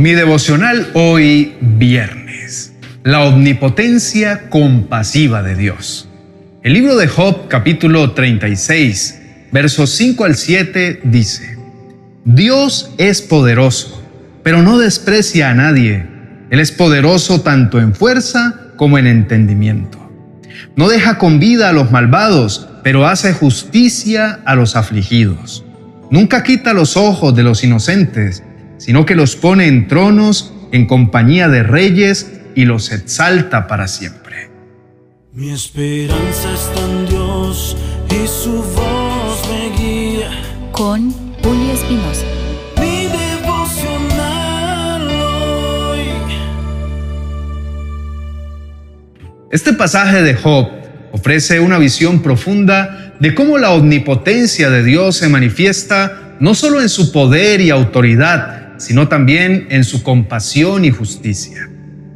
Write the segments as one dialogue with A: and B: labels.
A: Mi devocional hoy viernes. La omnipotencia compasiva de Dios. El libro de Job capítulo 36, versos 5 al 7 dice, Dios es poderoso, pero no desprecia a nadie. Él es poderoso tanto en fuerza como en entendimiento. No deja con vida a los malvados, pero hace justicia a los afligidos. Nunca quita los ojos de los inocentes, sino que los pone en tronos en compañía de reyes y los exalta para siempre.
B: Mi esperanza está en Dios y su voz me guía.
C: Con Julio Espinosa.
B: Mi devocional hoy.
A: Este pasaje de Job ofrece una visión profunda de cómo la omnipotencia de Dios se manifiesta no solo en su poder y autoridad, sino también en su compasión y justicia.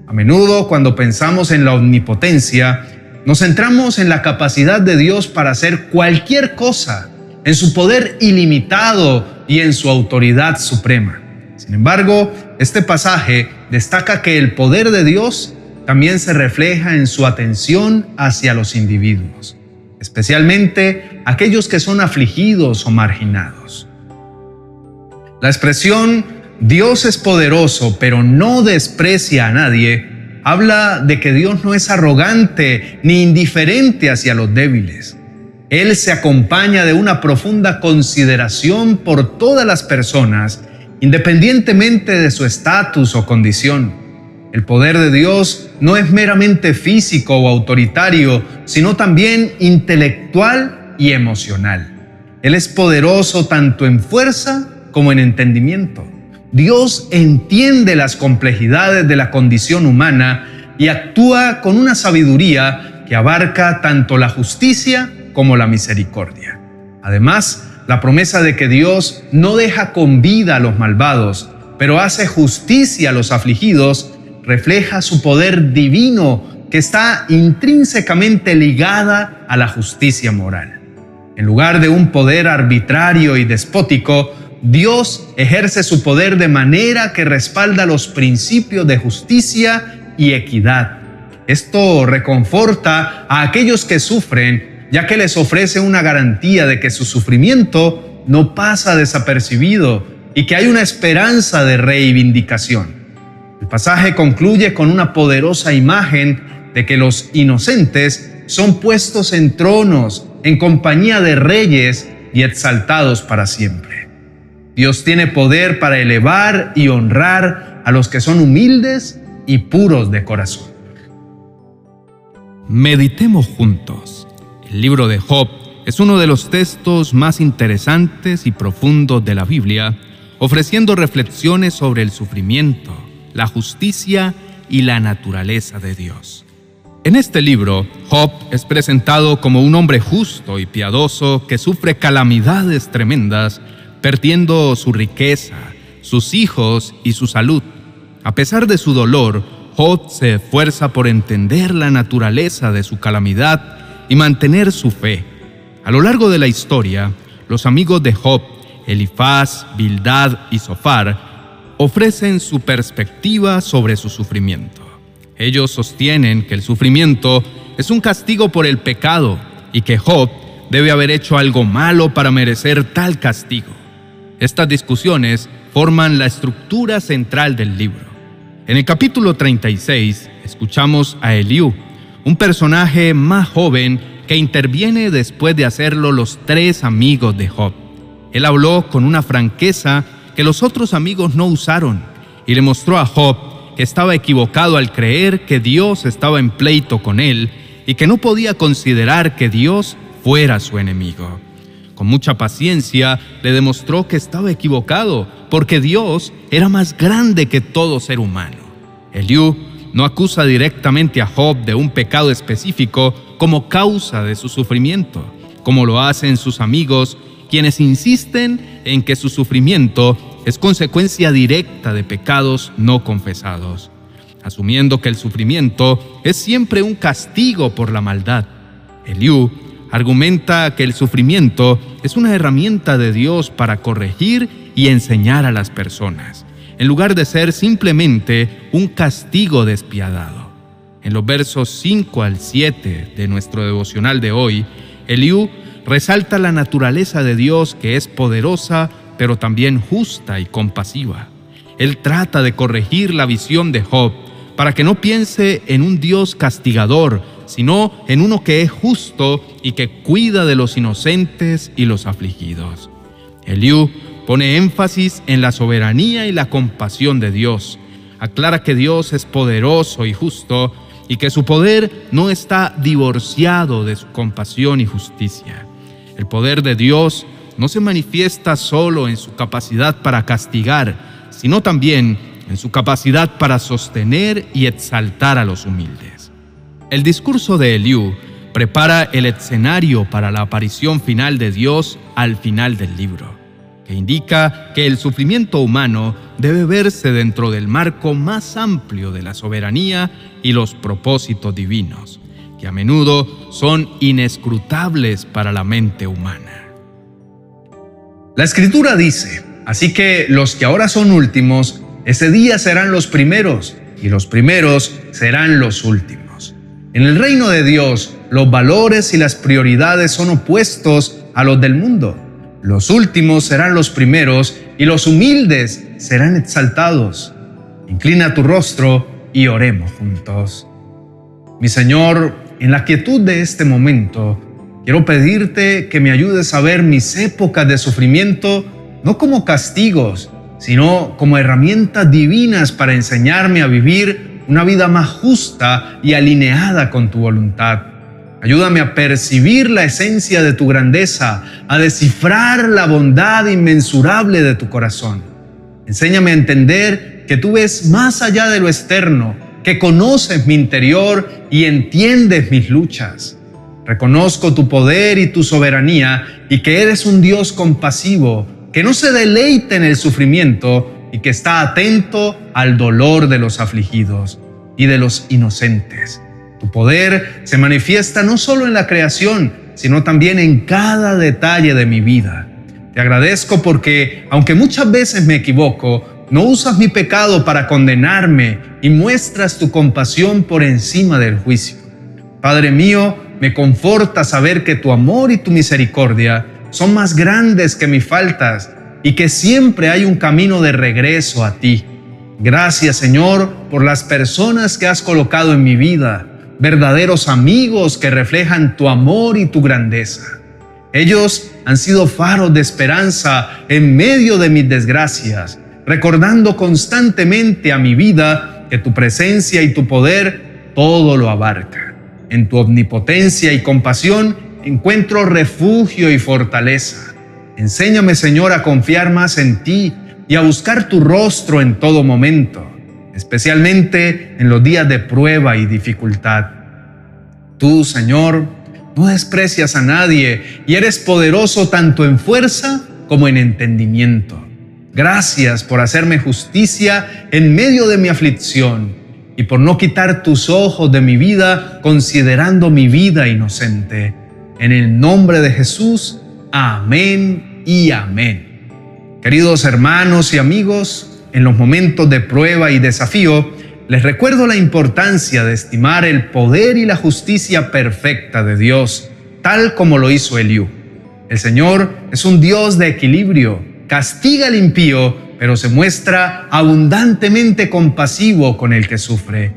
A: A menudo cuando pensamos en la omnipotencia, nos centramos en la capacidad de Dios para hacer cualquier cosa, en su poder ilimitado y en su autoridad suprema. Sin embargo, este pasaje destaca que el poder de Dios también se refleja en su atención hacia los individuos, especialmente aquellos que son afligidos o marginados. La expresión Dios es poderoso, pero no desprecia a nadie, habla de que Dios no es arrogante ni indiferente hacia los débiles. Él se acompaña de una profunda consideración por todas las personas, independientemente de su estatus o condición. El poder de Dios no es meramente físico o autoritario, sino también intelectual y emocional. Él es poderoso tanto en fuerza como en entendimiento. Dios entiende las complejidades de la condición humana y actúa con una sabiduría que abarca tanto la justicia como la misericordia. Además, la promesa de que Dios no deja con vida a los malvados, pero hace justicia a los afligidos, refleja su poder divino que está intrínsecamente ligada a la justicia moral. En lugar de un poder arbitrario y despótico, Dios ejerce su poder de manera que respalda los principios de justicia y equidad. Esto reconforta a aquellos que sufren, ya que les ofrece una garantía de que su sufrimiento no pasa desapercibido y que hay una esperanza de reivindicación. El pasaje concluye con una poderosa imagen de que los inocentes son puestos en tronos en compañía de reyes y exaltados para siempre. Dios tiene poder para elevar y honrar a los que son humildes y puros de corazón.
D: Meditemos juntos. El libro de Job es uno de los textos más interesantes y profundos de la Biblia, ofreciendo reflexiones sobre el sufrimiento, la justicia y la naturaleza de Dios. En este libro, Job es presentado como un hombre justo y piadoso que sufre calamidades tremendas perdiendo su riqueza, sus hijos y su salud. A pesar de su dolor, Job se esfuerza por entender la naturaleza de su calamidad y mantener su fe. A lo largo de la historia, los amigos de Job, Elifaz, Bildad y Sofar, ofrecen su perspectiva sobre su sufrimiento. Ellos sostienen que el sufrimiento es un castigo por el pecado y que Job debe haber hecho algo malo para merecer tal castigo. Estas discusiones forman la estructura central del libro. En el capítulo 36 escuchamos a Eliú, un personaje más joven que interviene después de hacerlo los tres amigos de Job. Él habló con una franqueza que los otros amigos no usaron y le mostró a Job que estaba equivocado al creer que Dios estaba en pleito con él y que no podía considerar que Dios fuera su enemigo. Con mucha paciencia le demostró que estaba equivocado, porque Dios era más grande que todo ser humano. Eliú no acusa directamente a Job de un pecado específico como causa de su sufrimiento, como lo hacen sus amigos, quienes insisten en que su sufrimiento es consecuencia directa de pecados no confesados, asumiendo que el sufrimiento es siempre un castigo por la maldad. Eliú argumenta que el sufrimiento es una herramienta de Dios para corregir y enseñar a las personas. en lugar de ser simplemente un castigo despiadado. En los versos 5 al 7 de nuestro devocional de hoy, Eliú resalta la naturaleza de Dios que es poderosa, pero también justa y compasiva. Él trata de corregir la visión de Job para que no piense en un Dios castigador, sino en uno que es justo y que cuida de los inocentes y los afligidos. Eliú pone énfasis en la soberanía y la compasión de Dios. Aclara que Dios es poderoso y justo y que su poder no está divorciado de su compasión y justicia. El poder de Dios no se manifiesta solo en su capacidad para castigar, sino también en su capacidad para sostener y exaltar a los humildes. El discurso de Eliú prepara el escenario para la aparición final de Dios al final del libro, que indica que el sufrimiento humano debe verse dentro del marco más amplio de la soberanía y los propósitos divinos, que a menudo son inescrutables para la mente humana.
A: La escritura dice, así que los que ahora son últimos, ese día serán los primeros, y los primeros serán los últimos. En el reino de Dios, los valores y las prioridades son opuestos a los del mundo. Los últimos serán los primeros y los humildes serán exaltados. Inclina tu rostro y oremos juntos. Mi Señor, en la quietud de este momento, quiero pedirte que me ayudes a ver mis épocas de sufrimiento no como castigos, sino como herramientas divinas para enseñarme a vivir una vida más justa y alineada con tu voluntad. Ayúdame a percibir la esencia de tu grandeza, a descifrar la bondad inmensurable de tu corazón. Enséñame a entender que tú ves más allá de lo externo, que conoces mi interior y entiendes mis luchas. Reconozco tu poder y tu soberanía y que eres un Dios compasivo que no se deleite en el sufrimiento y que está atento al dolor de los afligidos y de los inocentes. Tu poder se manifiesta no solo en la creación, sino también en cada detalle de mi vida. Te agradezco porque, aunque muchas veces me equivoco, no usas mi pecado para condenarme y muestras tu compasión por encima del juicio. Padre mío, me conforta saber que tu amor y tu misericordia son más grandes que mis faltas y que siempre hay un camino de regreso a ti. Gracias Señor por las personas que has colocado en mi vida, verdaderos amigos que reflejan tu amor y tu grandeza. Ellos han sido faros de esperanza en medio de mis desgracias, recordando constantemente a mi vida que tu presencia y tu poder todo lo abarca. En tu omnipotencia y compasión encuentro refugio y fortaleza. Enséñame, Señor, a confiar más en ti y a buscar tu rostro en todo momento, especialmente en los días de prueba y dificultad. Tú, Señor, no desprecias a nadie y eres poderoso tanto en fuerza como en entendimiento. Gracias por hacerme justicia en medio de mi aflicción y por no quitar tus ojos de mi vida considerando mi vida inocente. En el nombre de Jesús, amén y amén. Queridos hermanos y amigos, en los momentos de prueba y desafío, les recuerdo la importancia de estimar el poder y la justicia perfecta de Dios, tal como lo hizo Eliú. El Señor es un Dios de equilibrio, castiga al impío, pero se muestra abundantemente compasivo con el que sufre.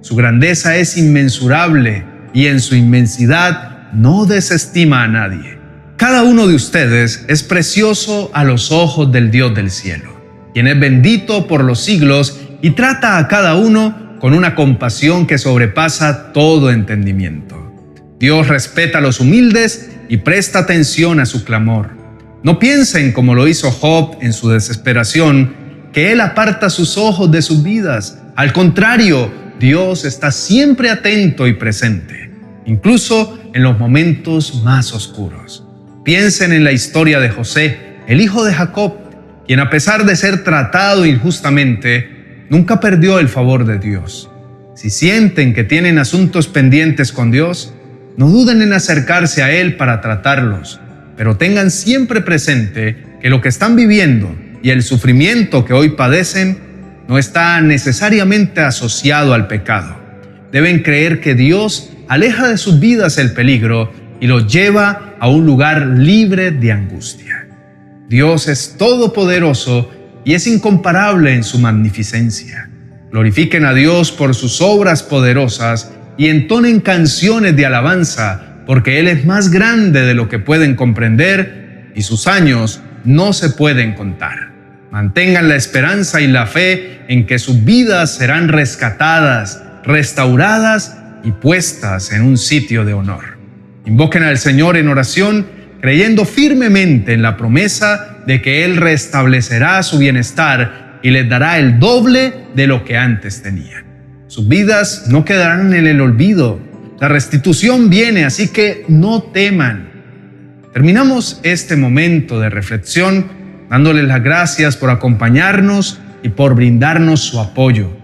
A: Su grandeza es inmensurable y en su inmensidad no desestima a nadie. Cada uno de ustedes es precioso a los ojos del Dios del cielo, quien es bendito por los siglos y trata a cada uno con una compasión que sobrepasa todo entendimiento. Dios respeta a los humildes y presta atención a su clamor. No piensen como lo hizo Job en su desesperación, que Él aparta sus ojos de sus vidas. Al contrario, Dios está siempre atento y presente, incluso en los momentos más oscuros. Piensen en la historia de José, el hijo de Jacob, quien a pesar de ser tratado injustamente, nunca perdió el favor de Dios. Si sienten que tienen asuntos pendientes con Dios, no duden en acercarse a Él para tratarlos, pero tengan siempre presente que lo que están viviendo y el sufrimiento que hoy padecen no está necesariamente asociado al pecado. Deben creer que Dios aleja de sus vidas el peligro y los lleva a un lugar libre de angustia. Dios es todopoderoso y es incomparable en su magnificencia. Glorifiquen a Dios por sus obras poderosas y entonen canciones de alabanza, porque Él es más grande de lo que pueden comprender y sus años no se pueden contar. Mantengan la esperanza y la fe en que sus vidas serán rescatadas, restauradas y puestas en un sitio de honor. Invoquen al Señor en oración, creyendo firmemente en la promesa de que Él restablecerá su bienestar y les dará el doble de lo que antes tenían. Sus vidas no quedarán en el olvido. La restitución viene, así que no teman. Terminamos este momento de reflexión dándoles las gracias por acompañarnos y por brindarnos su apoyo.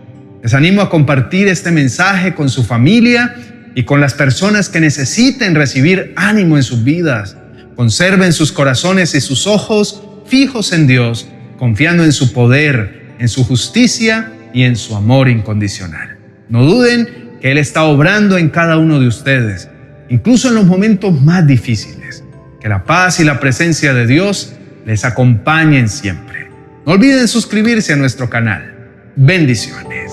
A: Les animo a compartir este mensaje con su familia y con las personas que necesiten recibir ánimo en sus vidas. Conserven sus corazones y sus ojos fijos en Dios, confiando en su poder, en su justicia y en su amor incondicional. No duden que Él está obrando en cada uno de ustedes, incluso en los momentos más difíciles. Que la paz y la presencia de Dios les acompañen siempre. No olviden suscribirse a nuestro canal. Bendiciones.